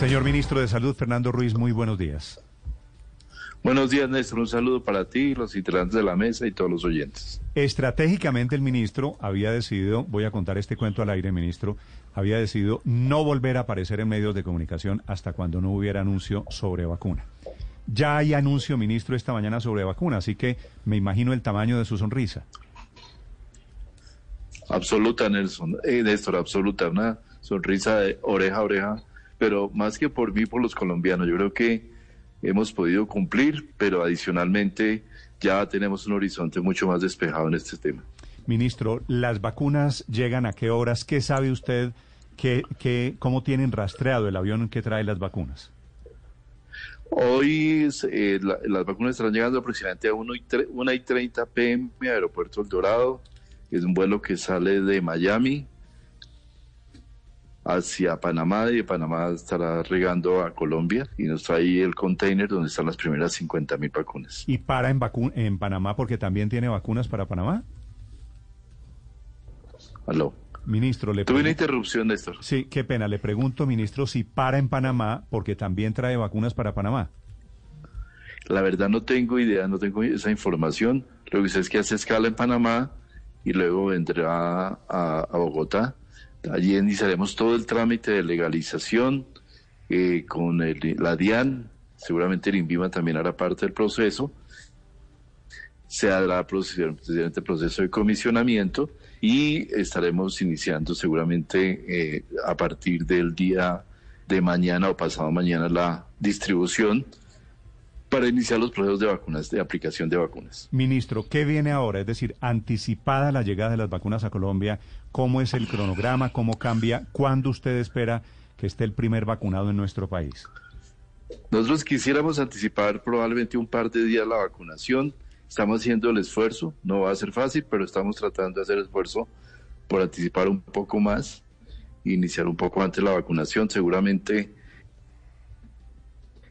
Señor ministro de Salud, Fernando Ruiz, muy buenos días. Buenos días, Néstor. Un saludo para ti, los integrantes de la mesa y todos los oyentes. Estratégicamente el ministro había decidido, voy a contar este cuento al aire, ministro, había decidido no volver a aparecer en medios de comunicación hasta cuando no hubiera anuncio sobre vacuna. Ya hay anuncio, ministro, esta mañana sobre vacuna, así que me imagino el tamaño de su sonrisa. Absoluta, Nelson. Eh, Néstor, absoluta. Una sonrisa de oreja a oreja, pero más que por mí, por los colombianos. Yo creo que hemos podido cumplir, pero adicionalmente ya tenemos un horizonte mucho más despejado en este tema. Ministro, ¿las vacunas llegan a qué horas? ¿Qué sabe usted? ¿Qué, qué, ¿Cómo tienen rastreado el avión que trae las vacunas? Hoy eh, las vacunas estarán llegando aproximadamente a 1 y, 1 y 30 pm a Aeropuerto El Dorado. Es un vuelo que sale de Miami hacia Panamá y de Panamá estará regando a Colombia y nos trae el container donde están las primeras 50 mil vacunas. ¿Y para en, en Panamá porque también tiene vacunas para Panamá? Aló. Ministro, le Tuve una interrupción, Néstor. Sí, qué pena. Le pregunto, ministro, si para en Panamá porque también trae vacunas para Panamá. La verdad no tengo idea, no tengo esa información. Lo que sé es que hace escala en Panamá y luego vendrá a, a Bogotá Allí iniciaremos todo el trámite de legalización eh, con la DIAN, seguramente el INVIMA también hará parte del proceso, se hará el proceso de comisionamiento y estaremos iniciando seguramente eh, a partir del día de mañana o pasado mañana la distribución para iniciar los procesos de vacunas, de aplicación de vacunas. Ministro, ¿qué viene ahora? Es decir, anticipada la llegada de las vacunas a Colombia, ¿cómo es el cronograma? ¿Cómo cambia? ¿Cuándo usted espera que esté el primer vacunado en nuestro país? Nosotros quisiéramos anticipar probablemente un par de días la vacunación. Estamos haciendo el esfuerzo, no va a ser fácil, pero estamos tratando de hacer esfuerzo por anticipar un poco más, iniciar un poco antes la vacunación. Seguramente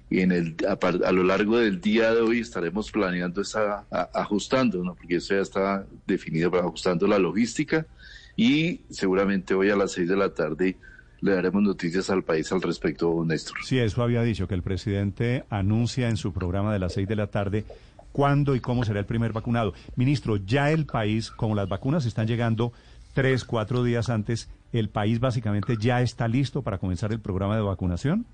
y en el, a, lo largo del día de hoy estaremos planeando, esa, ajustando, ¿no? porque eso ya está definido, pero ajustando la logística y seguramente hoy a las seis de la tarde le daremos noticias al país al respecto, Néstor. Sí, eso había dicho, que el presidente anuncia en su programa de las seis de la tarde cuándo y cómo será el primer vacunado. Ministro, ya el país, como las vacunas están llegando tres, cuatro días antes, ¿el país básicamente ya está listo para comenzar el programa de vacunación?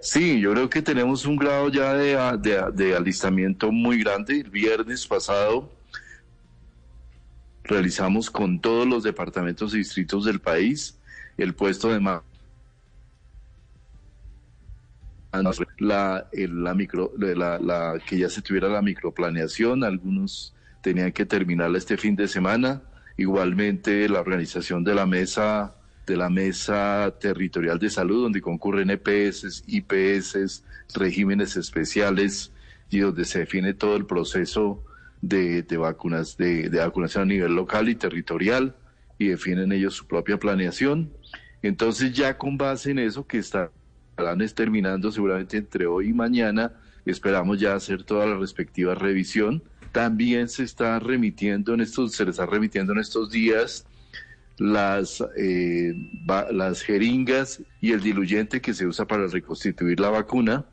Sí, yo creo que tenemos un grado ya de, alistamiento muy grande. El viernes pasado realizamos con todos los departamentos y distritos del país el puesto de la micro la, la, que ya se tuviera la microplaneación algunos tenían que terminarla este fin de semana igualmente la organización de la mesa de la Mesa Territorial de Salud, donde concurren EPS, IPS, regímenes especiales y donde se define todo el proceso de, vacunas, de, vacunación a nivel local y territorial y definen ellos su propia planeación. Entonces ya con base en eso que estarán terminando seguramente entre hoy y mañana, esperamos ya hacer toda la respectiva revisión. También se está remitiendo en estos, se les está remitiendo en estos días las, eh, las jeringas y el diluyente que se usa para reconstituir la vacuna.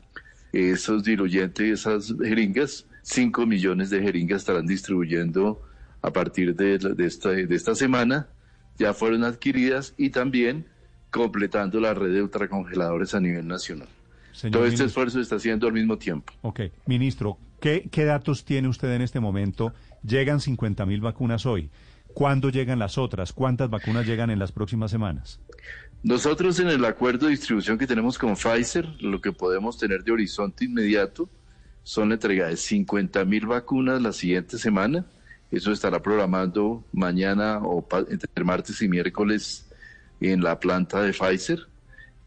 Esos diluyentes y esas jeringas, 5 millones de jeringas estarán distribuyendo a partir de, de, esta, de esta semana. Ya fueron adquiridas y también completando la red de ultracongeladores a nivel nacional. Todo este esfuerzo se está haciendo al mismo tiempo. Ok, ministro, ¿qué, qué datos tiene usted en este momento? Llegan 50 mil vacunas hoy. ¿Cuándo llegan las otras? ¿Cuántas vacunas llegan en las próximas semanas? Nosotros en el acuerdo de distribución que tenemos con Pfizer, lo que podemos tener de horizonte inmediato son la entrega de 50 mil vacunas la siguiente semana. Eso estará programando mañana o entre martes y miércoles en la planta de Pfizer.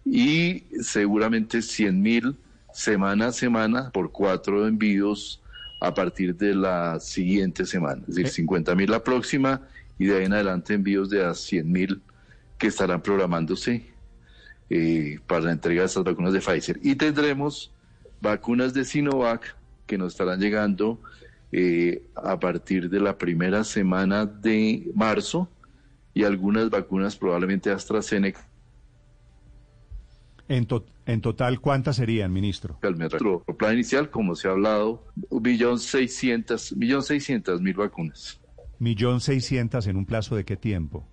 Y seguramente 100 mil semana a semana por cuatro envíos a partir de la siguiente semana, es decir, 50 eh. mil la próxima y de ahí en adelante envíos de a 100 mil que estarán programándose eh, para la entrega de estas vacunas de Pfizer. Y tendremos vacunas de Sinovac que nos estarán llegando eh, a partir de la primera semana de marzo y algunas vacunas probablemente AstraZeneca En, en total, ¿cuántas serían, ministro? El plan inicial, como se ha hablado, un millón seiscientas, millón seiscientas mil vacunas. Millón seiscientas en un plazo de qué tiempo?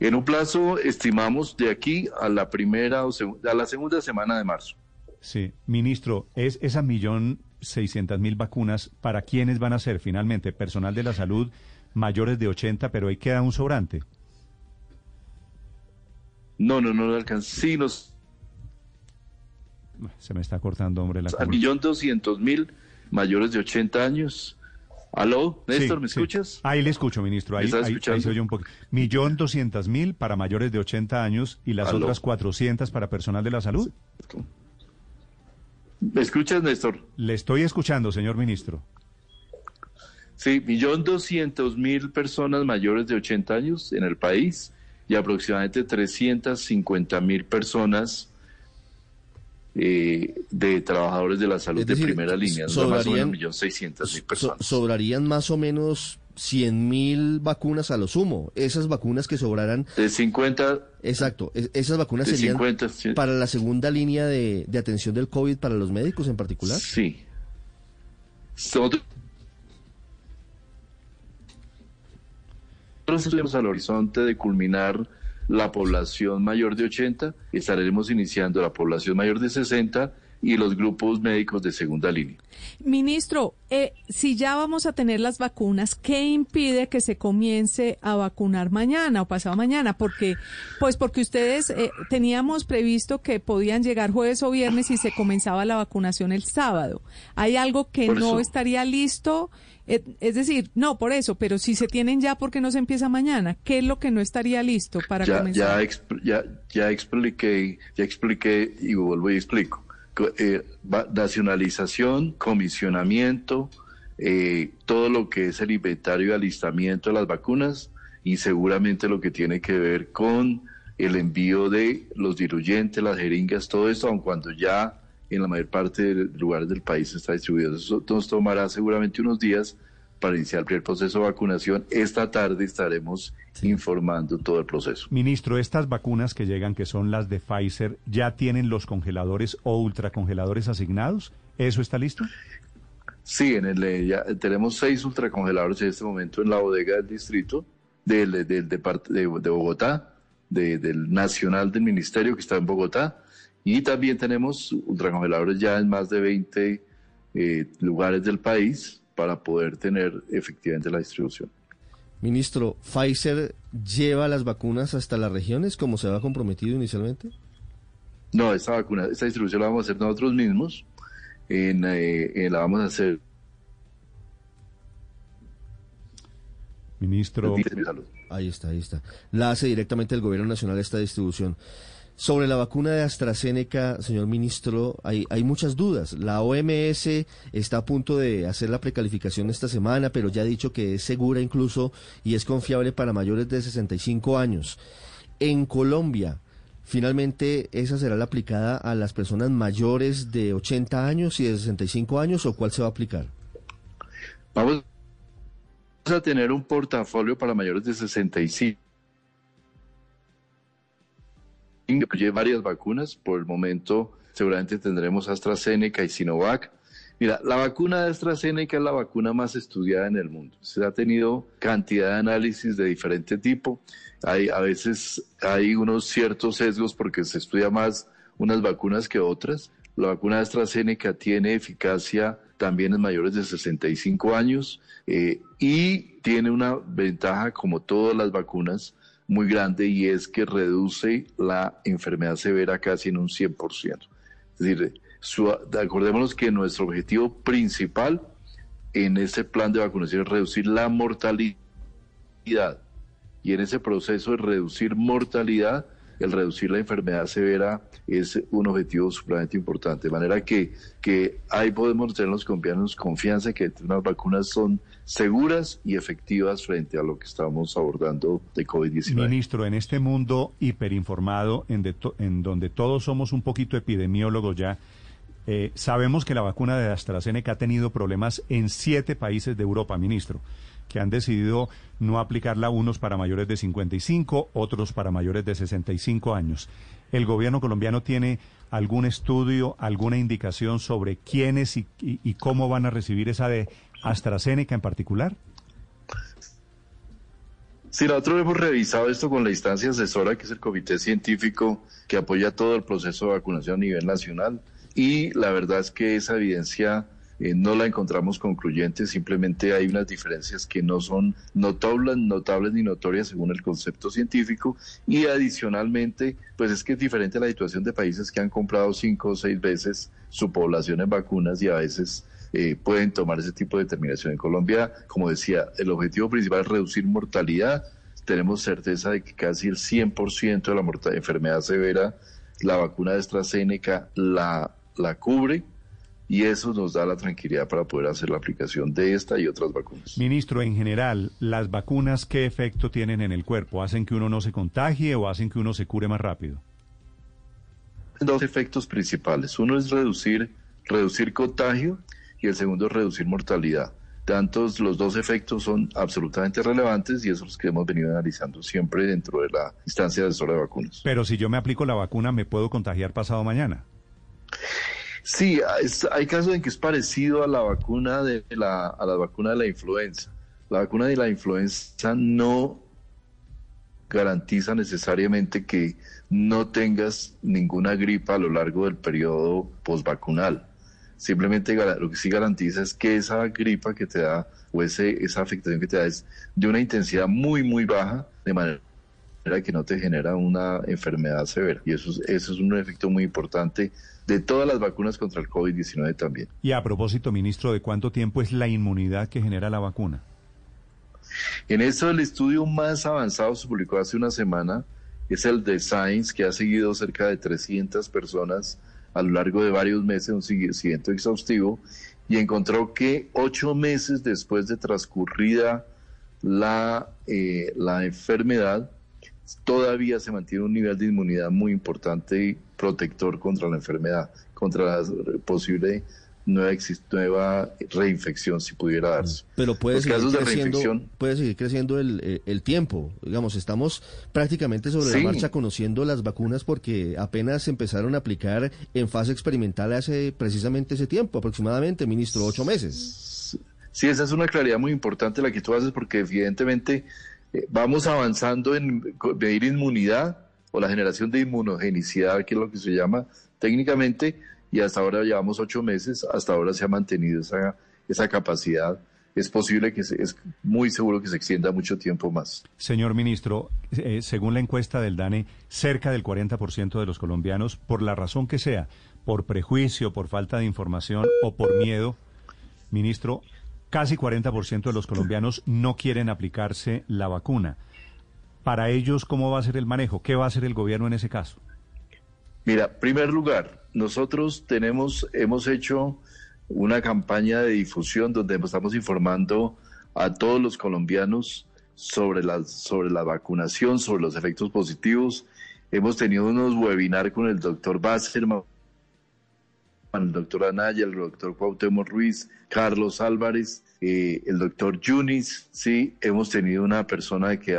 En un plazo, estimamos, de aquí a la primera o a la segunda semana de marzo. Sí, ministro, es esa millón seiscientas mil vacunas, ¿para quiénes van a ser finalmente? Personal de la salud mayores de 80, pero ahí queda un sobrante. No, no, no alcanza. Sí, nos... Se me está cortando, hombre, la Un millón doscientos mil mayores de 80 años. ¿Aló, Néstor, me escuchas? Ahí le escucho, ministro. Ahí, ahí, se oye un poco. Millón doscientas mil para mayores de 80 años y las otras 400 para personal de la salud. ¿Me escuchas, Néstor? Le estoy escuchando, señor ministro. Sí, millón doscientos mil personas mayores de 80 años en el país y aproximadamente 350 mil personas eh, de trabajadores de la salud de primera línea, sobrarían, millón seiscientas mil personas. sobrarían más o menos 100 mil vacunas a lo sumo. Esas vacunas que sobraran... De 50... Exacto. esas vacunas serían para la segunda línea de, de, atención del COVID para los médicos en particular. Sí. Nosotros tenemos al horizonte de culminar la población mayor de 80, estaremos iniciando la población mayor de 60 y los grupos médicos de segunda línea. Ministro, eh, si ya vamos a tener las vacunas, ¿qué impide que se comience a vacunar mañana o pasado mañana? Porque, pues porque ustedes eh, teníamos previsto que podían llegar jueves o viernes y se comenzaba la vacunación el sábado. ¿Hay algo que no estaría listo? Eh, es decir, no, por eso, pero si se tienen ya, ¿por qué no se empieza mañana? ¿Qué es lo que no estaría listo para comenzar? Ya, ya, ya expliqué, ya expliqué y vuelvo y explico. Eh, nacionalización, comisionamiento, eh, todo lo que es el inventario y alistamiento de las vacunas y seguramente lo que tiene que ver con el envío de los diluyentes, las jeringas, todo esto, aun cuando ya en la mayor parte de lugares del país está distribuido. Eso nos tomará seguramente unos días para iniciar el proceso de vacunación. Esta tarde estaremos informando todo el proceso. Ministro, estas vacunas que llegan, que son las de Pfizer, ¿ya tienen los congeladores o ultracongeladores asignados? ¿Eso está listo? Sí, en el, eh, ya tenemos seis ultracongeladores en este momento en la bodega del distrito, del, del, de, de, Bogotá, del Nacional del Ministerio que está en Bogotá y también tenemos ultracongeladores ya en más de 20 eh, lugares del país para poder tener efectivamente la distribución. Ministro, ¿Pfizer lleva las vacunas hasta las regiones como se había comprometido inicialmente? No, esta vacuna, esta distribución la vamos a hacer nosotros mismos. En, eh, la vamos a hacer. Ministro. Ahí está, ahí está. La hace directamente el Gobierno Nacional esta distribución. Sobre la vacuna de AstraZeneca, señor ministro, hay, muchas dudas. La OMS está a punto de hacer la precalificación esta semana, pero ya ha dicho que es segura incluso y es confiable para mayores de 65 años. En Colombia, finalmente, ¿esa será la aplicada a las personas mayores de 80 años y de 65 años o cuál se va a aplicar? Vamos a tener un portafolio para mayores de 65 incluye varias vacunas. Por el momento, seguramente tendremos AstraZeneca y Sinovac. Mira, la vacuna de AstraZeneca es la vacuna más estudiada en el mundo. Se ha tenido cantidad de análisis de diferente tipo. Hay, a veces hay unos ciertos sesgos porque se estudia más unas vacunas que otras. La vacuna de AstraZeneca tiene eficacia también en mayores de 65 años eh, y tiene una ventaja como todas las vacunas muy grande y es que reduce la enfermedad severa casi en un 100%. Es decir, acordémonos que nuestro objetivo principal en este plan de vacunación es reducir la mortalidad. Y en ese proceso de reducir mortalidad, el reducir la enfermedad severa es un objetivo supremamente importante. De manera que, que ahí podemos tenernos confianza, confianza que las vacunas son seguras y efectivas frente a lo que estamos abordando de COVID-19. Ministro, en este mundo hiperinformado, en, en donde todos somos un poquito epidemiólogos ya, eh, sabemos que la vacuna de AstraZeneca ha tenido problemas en siete países de Europa, ministro, que han decidido no aplicarla unos para mayores de 55, otros para mayores de 65 años. ¿El gobierno colombiano tiene algún estudio, alguna indicación sobre quiénes y, y cómo van a recibir esa de AstraZeneca en particular? Sí, nosotros hemos revisado esto con la instancia asesora, que es el comité científico que apoya todo el proceso de vacunación a nivel nacional. Y la verdad es que esa evidencia eh, no la encontramos concluyente, simplemente hay unas diferencias que no son notables, notables ni notorias según el concepto científico. Y adicionalmente, pues es que es diferente la situación de países que han comprado cinco o seis veces su población en vacunas y a veces eh, pueden tomar ese tipo de determinación. En Colombia, como decía, el objetivo principal es reducir mortalidad. Tenemos certeza de que casi el 100% de la mortalidad, enfermedad severa, la vacuna de AstraZeneca la, la cubre y eso nos da la tranquilidad para poder hacer la aplicación de esta y otras vacunas. Ministro, en general, ¿las vacunas qué efecto tienen en el cuerpo? ¿Hacen que uno no se contagie o hacen que uno se cure más rápido? Dos efectos principales. Uno es reducir, reducir contagio y el segundo es reducir mortalidad. Tantos los dos efectos son absolutamente relevantes y eso es los que hemos venido analizando siempre dentro de la instancia de asesora de vacunas. Pero si yo me aplico la vacuna, ¿me puedo contagiar pasado mañana? Sí, hay casos en que es parecido a la vacuna de la, a la vacuna de la influenza. La vacuna de la influenza no garantiza necesariamente que no tengas ninguna gripa a lo largo del periodo postvacunal. Simplemente lo que sí garantiza es que esa gripa que te da o ese, esa afectación que te da es de una intensidad muy, muy baja, de manera que no te genera una enfermedad severa. Y eso, eso es un efecto muy importante de todas las vacunas contra el COVID-19 también. Y a propósito, ministro, ¿de cuánto tiempo es la inmunidad que genera la vacuna? En eso el estudio más avanzado se publicó hace una semana, es el de Science, que ha seguido cerca de 300 personas a lo largo de varios meses un seguimiento exhaustivo y encontró que ocho meses después de transcurrida la, eh, la enfermedad, todavía se mantiene un nivel de inmunidad muy importante y protector contra la enfermedad, contra la posible nueva, nueva reinfección si pudiera darse. Pero puede, seguir creciendo, puede seguir creciendo el, eh, el, tiempo. Digamos, estamos prácticamente sobre la marcha conociendo las vacunas porque apenas empezaron a aplicar en fase experimental hace precisamente ese tiempo, aproximadamente, ministro, ocho meses. Sí, esa es una claridad muy importante la que tú haces porque evidentemente eh, vamos avanzando en medir inmunidad o la generación de inmunogenicidad, que es lo que se llama técnicamente, y hasta ahora llevamos ocho meses, hasta ahora se ha mantenido esa, esa capacidad. Es posible que es muy seguro que se extienda mucho tiempo más. Señor ministro, eh, según la encuesta del DANE, cerca del 40% de los colombianos, por la razón que sea, por prejuicio, por falta de información o por miedo, ministro, casi 40% de los colombianos no quieren aplicarse la vacuna. Para ellos, ¿cómo va a ser el manejo? ¿Qué va a hacer el gobierno en ese caso? Mira, primer lugar, nosotros tenemos, hemos hecho una campaña de difusión donde estamos informando a todos los colombianos sobre la, sobre la vacunación, sobre los efectos positivos. Hemos tenido unos webinars con el doctor Basserman, el doctor Anaya, el doctor Cuauhtémoc Ruiz, Carlos Álvarez, eh, el doctor Yunis, sí, hemos tenido una persona que,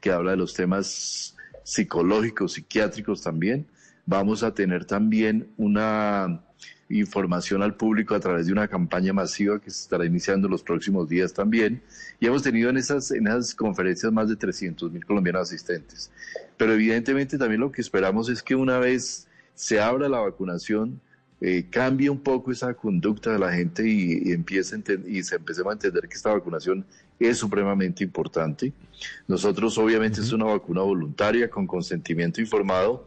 que habla de los temas psicológicos, psiquiátricos también. Vamos a tener también una información al público a través de una campaña masiva que se estará iniciando los próximos días también. Y hemos tenido en esas, en esas conferencias más de 300 mil colombianos asistentes. Pero evidentemente también lo que esperamos es que una vez se abra la vacunación, eh, cambie un poco esa conducta de la gente y, empiece y se empecemos a entender que esta vacunación es supremamente importante. Nosotros obviamente es una vacuna voluntaria con consentimiento informado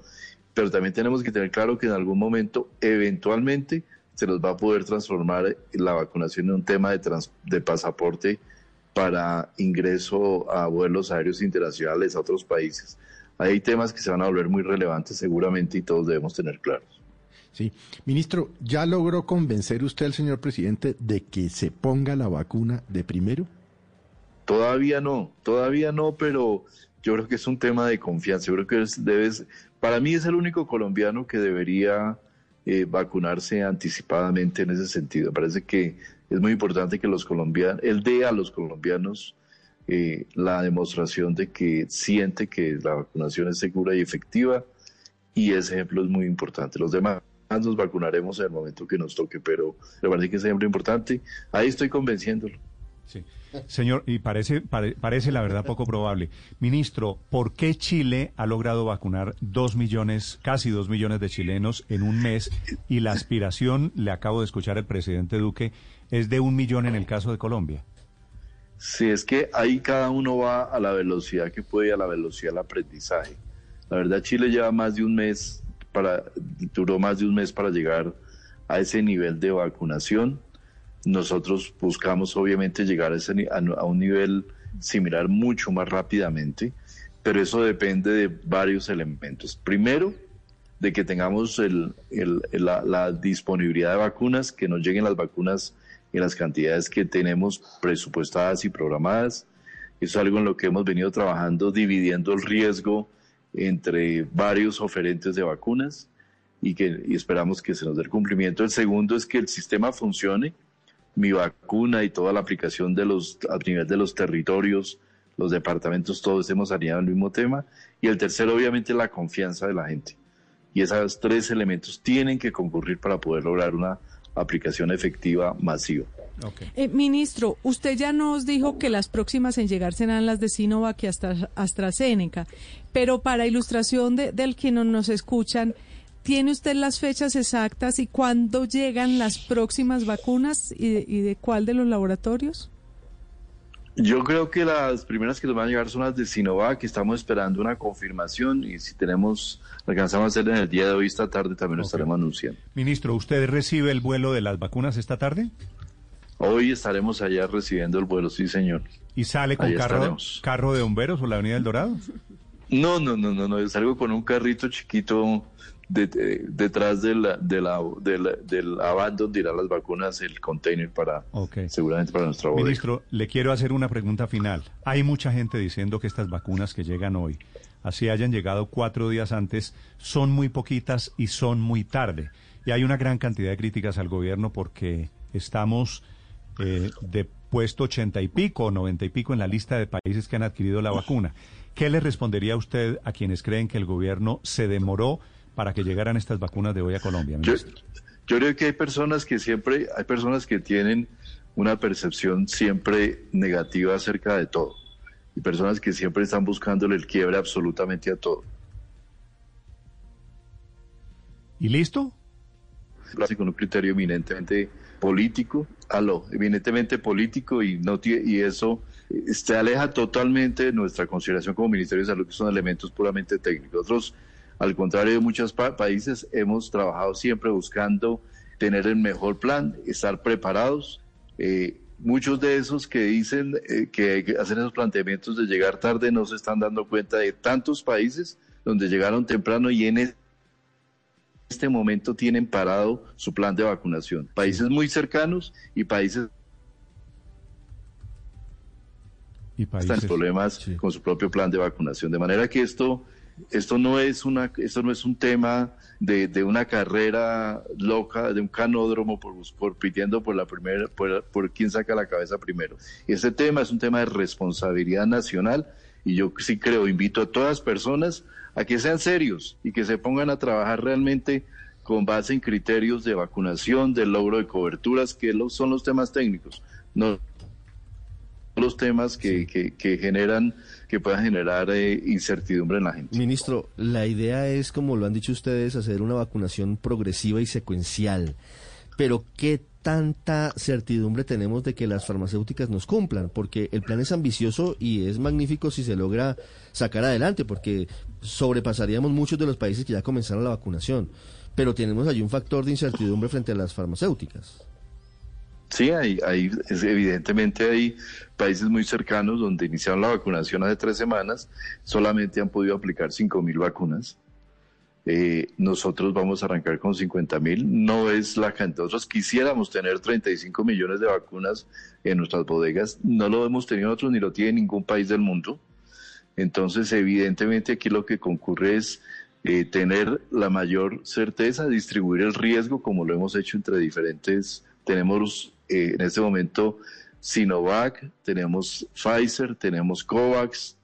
pero también tenemos que tener claro que en algún momento, eventualmente, se nos va a poder transformar la vacunación en un tema de, de pasaporte para ingreso a vuelos aéreos internacionales a otros países. Hay temas que se van a volver muy relevantes seguramente y todos debemos tener claros. Sí, ministro, ¿ya logró convencer usted al señor presidente de que se ponga la vacuna de primero? Todavía no, todavía no, pero yo creo que es un tema de confianza. Yo creo que debes, para mí es el único colombiano que debería eh, vacunarse anticipadamente en ese sentido. Parece que es muy importante que los colombianos, él dé a los colombianos eh, la demostración de que siente que la vacunación es segura y efectiva y ese ejemplo es muy importante. Los demás nos vacunaremos en el momento que nos toque, pero me parece que es ejemplo importante. Ahí estoy convenciéndolo. Sí. Señor, y parece, parece la verdad poco probable. Ministro, ¿por qué Chile ha logrado vacunar dos millones, casi dos millones de chilenos en un mes y la aspiración, le acabo de escuchar el presidente Duque, es de un millón en el caso de Colombia? Sí, es que ahí cada uno va a la velocidad que puede, a la velocidad del aprendizaje. La verdad, Chile lleva más de un mes, para, duró más de un mes para llegar a ese nivel de vacunación. Nosotros buscamos obviamente llegar a, ese, a, un nivel similar mucho más rápidamente, pero eso depende de varios elementos. Primero, de que tengamos el, la, la disponibilidad de vacunas, que nos lleguen las vacunas en las cantidades que tenemos presupuestadas y programadas. Eso es algo en lo que hemos venido trabajando, dividiendo el riesgo entre varios oferentes de vacunas y que esperamos que se nos dé el cumplimiento. El segundo es que el sistema funcione, mi vacuna y toda la aplicación de los, a nivel de los territorios, los departamentos, todos estemos alineados al mismo tema. Y el tercero, obviamente, la confianza de la gente. Y esos tres elementos tienen que concurrir para poder lograr una aplicación efectiva masiva. Eh, ministro, usted ya nos dijo que las próximas en llegar serán las de Sinovac y hasta AstraZeneca, pero para ilustración de, del que no nos escuchan, ¿tiene usted las fechas exactas y cuándo llegan las próximas vacunas y de, y de cuál de los laboratorios? Yo creo que las primeras que nos van a llegar son las de Sinovac, estamos esperando una confirmación y si tenemos, alcanzamos a hacer en el día de hoy, esta tarde también lo estaremos anunciando. Ministro, ¿usted recibe el vuelo de las vacunas esta tarde? Hoy estaremos allá recibiendo el vuelo, sí señor. ¿Y sale con carro, carro de bomberos o la Avenida del Dorado? No, no, no, no, no, salgo con un carrito chiquito detrás de la, de la, del van donde irán las vacunas, el container para seguramente para nuestra bodega. Ministro, le quiero hacer una pregunta final. Hay mucha gente diciendo que estas vacunas que llegan hoy, así hayan llegado cuatro días antes, son muy poquitas y son muy tarde. Y hay una gran cantidad de críticas al gobierno porque estamos eh, de puesto ochenta y pico, noventa y pico en la lista de países que han adquirido la vacuna. ¿Qué le respondería usted a quienes creen que el gobierno se demoró para que llegaran estas vacunas de hoy a Colombia? Yo, creo que hay personas que siempre, hay personas que tienen una percepción siempre negativa acerca de todo y personas que siempre están buscándole el quiebre absolutamente a todo. ¿Y listo? Con un criterio eminentemente político, aló, eminentemente político y no y eso eh, se aleja totalmente de nuestra consideración como Ministerio de Salud, que son elementos puramente técnicos. Nosotros al contrario de muchos países, hemos trabajado siempre buscando tener el mejor plan, estar preparados. Eh, muchos de esos que dicen eh, que hacen esos planteamientos de llegar tarde no se están dando cuenta de tantos países donde llegaron temprano y en este momento tienen parado su plan de vacunación. Países muy cercanos y países y países, están en problemas con su propio plan de vacunación. De manera que esto esto no es una, esto no es un tema de, de una carrera loca, de un canódromo por, por pidiendo por la primera, por, por quién saca la cabeza primero. Este tema es un tema de responsabilidad nacional y yo sí creo, invito a todas personas a que sean serios y que se pongan a trabajar realmente con base en criterios de vacunación, de logro de coberturas, que son los temas técnicos, no los temas que, que generan que pueda generar eh, incertidumbre en la gente. Ministro, la idea es, como lo han dicho ustedes, hacer una vacunación progresiva y secuencial. Pero ¿qué tanta certidumbre tenemos de que las farmacéuticas nos cumplan? Porque el plan es ambicioso y es magnífico si se logra sacar adelante, porque sobrepasaríamos muchos de los países que ya comenzaron la vacunación. Pero tenemos allí un factor de incertidumbre frente a las farmacéuticas. Sí, hay, hay, evidentemente hay países muy cercanos donde iniciaron la vacunación hace tres semanas, solamente han podido aplicar 5 mil vacunas. Eh, nosotros vamos a arrancar con 50 mil. No es la cantidad. Nosotros quisiéramos tener 35 millones de vacunas en nuestras bodegas. No lo hemos tenido nosotros ni lo tiene ningún país del mundo. Entonces, evidentemente aquí lo que concurre es eh, tener la mayor certeza, distribuir el riesgo como lo hemos hecho entre diferentes. Tenemos eh, en este momento Sinovac, tenemos Pfizer, tenemos COVAX,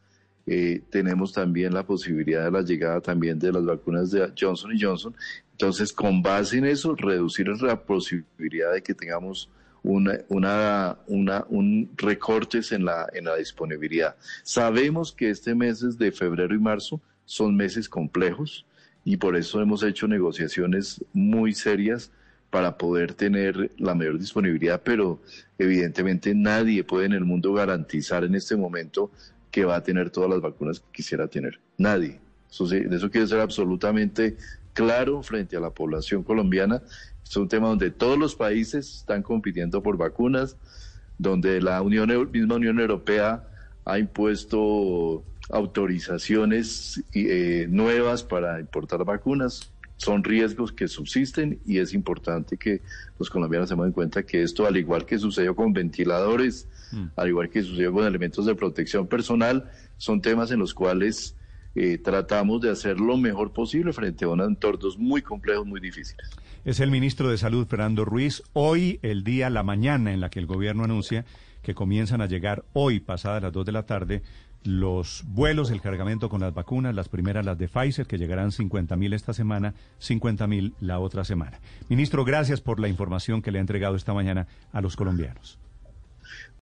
eh, tenemos también la posibilidad de la llegada también de las vacunas de Johnson Johnson. Entonces, con base en eso, reducir la posibilidad de que tengamos una, una, una, un recortes en la, en la disponibilidad. Sabemos que este mes de febrero y marzo son meses complejos y por eso hemos hecho negociaciones muy serias para poder tener la mayor disponibilidad, pero evidentemente nadie puede en el mundo garantizar en este momento que va a tener todas las vacunas que quisiera tener. Nadie. Eso, eso quiere ser absolutamente claro frente a la población colombiana. Es un tema donde todos los países están compitiendo por vacunas, donde la Unión, misma Unión Europea ha impuesto autorizaciones eh, nuevas para importar vacunas. Son riesgos que subsisten y es importante que los colombianos se den cuenta que esto, al igual que sucedió con ventiladores, mm. al igual que sucedió con elementos de protección personal, son temas en los cuales eh, tratamos de hacer lo mejor posible frente a unos entornos muy complejos, muy difíciles. Es el ministro de Salud, Fernando Ruiz. Hoy, el día, la mañana en la que el gobierno anuncia que comienzan a llegar hoy, pasadas las 2 de la tarde, los vuelos, el cargamento con las vacunas, las primeras las de Pfizer, que llegarán 50 mil esta semana, 50 mil la otra semana. Ministro, gracias por la información que le ha entregado esta mañana a los colombianos.